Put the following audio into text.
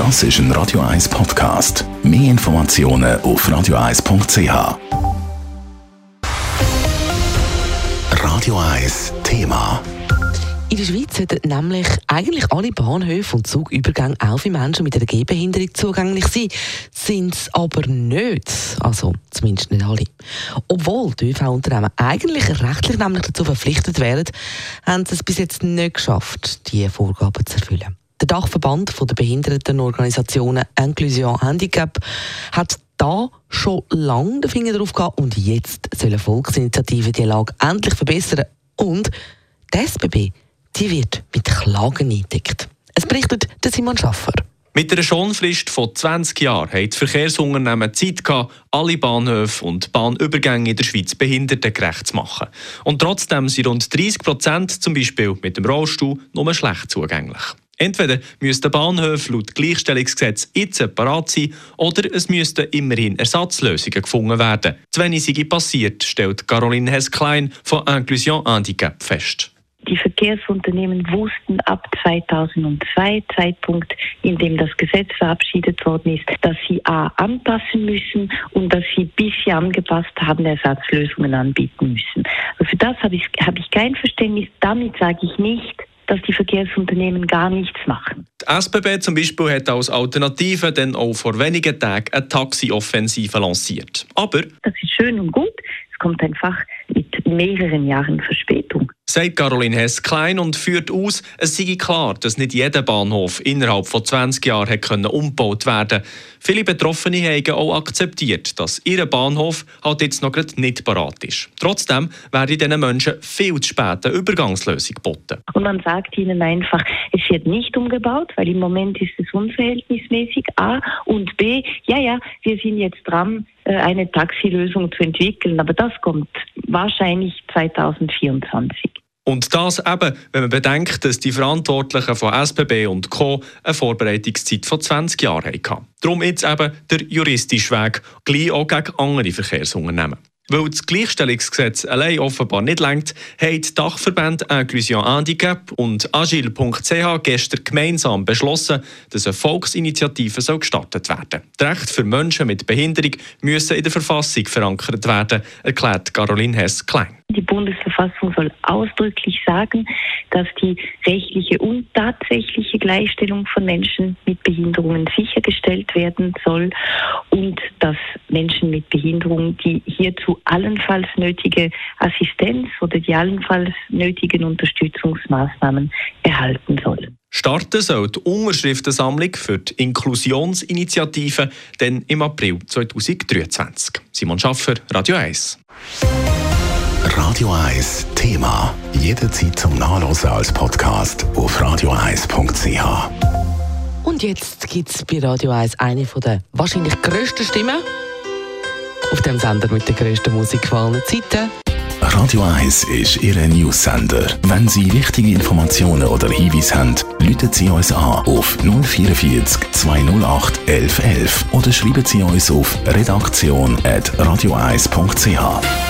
Das ist ein Radio 1 Podcast. Mehr Informationen auf radio1.ch. Radio 1 Thema. In der Schweiz sollten nämlich eigentlich alle Bahnhöfe und Zugübergänge auch für Menschen mit einer Gehbehinderung zugänglich sein. Sind es aber nicht. Also zumindest nicht alle. Obwohl die ÖV-Unternehmen eigentlich rechtlich nämlich dazu verpflichtet wären, haben sie es bis jetzt nicht geschafft, diese Vorgaben zu erfüllen. Der Dachverband der Behindertenorganisationen Inclusion Handicap hat da schon lange den Finger drauf gehabt und jetzt soll eine Volksinitiative die Lage endlich verbessern und die SBB die wird mit Klagen eingedeckt. Es berichtet der Simon Schaffer. Mit einer Schonfrist von 20 Jahren haben die Verkehrsunternehmen Zeit gehabt, alle Bahnhöfe und Bahnübergänge in der Schweiz behindertengerecht zu machen. Und trotzdem sind rund 30 Prozent zum Beispiel mit dem Rollstuhl nur schlecht zugänglich. Entweder müssten Bahnhöfe laut Gleichstellungsgesetz jetzt separat sein oder es müssten immerhin Ersatzlösungen gefunden werden. Zu wenig sei passiert, stellt Caroline Hess-Klein von Inclusion Handicap fest. Die Verkehrsunternehmen wussten ab 2002, Zeitpunkt, in dem das Gesetz verabschiedet worden ist, dass sie A anpassen müssen und dass sie bis sie angepasst haben, Ersatzlösungen anbieten müssen. Also für das habe ich, habe ich kein Verständnis. Damit sage ich nicht, dass die Verkehrsunternehmen gar nichts machen. Die SBB zum Beispiel hat als Alternative dann auch vor wenigen Tagen eine Taxi-Offensive lanciert. Aber das ist schön und gut. Es kommt einfach mit mehreren Jahren Verspätung sagt Caroline Hess-Klein und führt aus, es sei klar, dass nicht jeder Bahnhof innerhalb von 20 Jahren hätte umgebaut werden Viele Betroffene haben auch akzeptiert, dass ihr Bahnhof halt jetzt noch nicht parat ist. Trotzdem werde diesen Menschen viel zu spät eine Übergangslösung geboten. Und man sagt ihnen einfach, es wird nicht umgebaut, weil im Moment ist es unverhältnismäßig, A. Und B, ja, ja, wir sind jetzt dran, eine Taxilösung zu entwickeln, aber das kommt wahrscheinlich 2024. Und das eben, wenn man bedenkt, dass die Verantwortlichen von SBB und Co. eine Vorbereitungszeit von 20 Jahren hatten. Darum jetzt eben der juristische Weg, gleich auch gegen andere Verkehrsunternehmen. Weil das Gleichstellungsgesetz allein offenbar nicht lenkt, haben die Dachverbände Inclusion Handicap und agile.ch gestern gemeinsam beschlossen, dass eine Volksinitiative soll gestartet werden Die Rechte für Menschen mit Behinderung müssen in der Verfassung verankert werden, erklärt Caroline Hess-Klein. Die Bundesverfassung soll ausdrücklich sagen, dass die rechtliche und tatsächliche Gleichstellung von Menschen mit Behinderungen sichergestellt werden soll und dass Menschen mit Behinderung die hierzu allenfalls nötige Assistenz oder die allenfalls nötigen Unterstützungsmaßnahmen erhalten sollen. Starten soll die Unterschriftensammlung für die Inklusionsinitiative dann im April 2023. Simon Schaffer, Radio 1. Radio 1 Thema. Jederzeit zum Nachlesen als Podcast auf radio1.ch. Und jetzt gibt es bei Radio 1 eine der wahrscheinlich grössten Stimmen auf dem Sender mit der grössten Musik Zeiten. Radio 1 ist Ihre News-Sender. Wenn Sie wichtige Informationen oder Hinweise haben, rufen Sie uns an auf 044 208 1111 oder schreiben Sie uns auf redaktion.radio1.ch.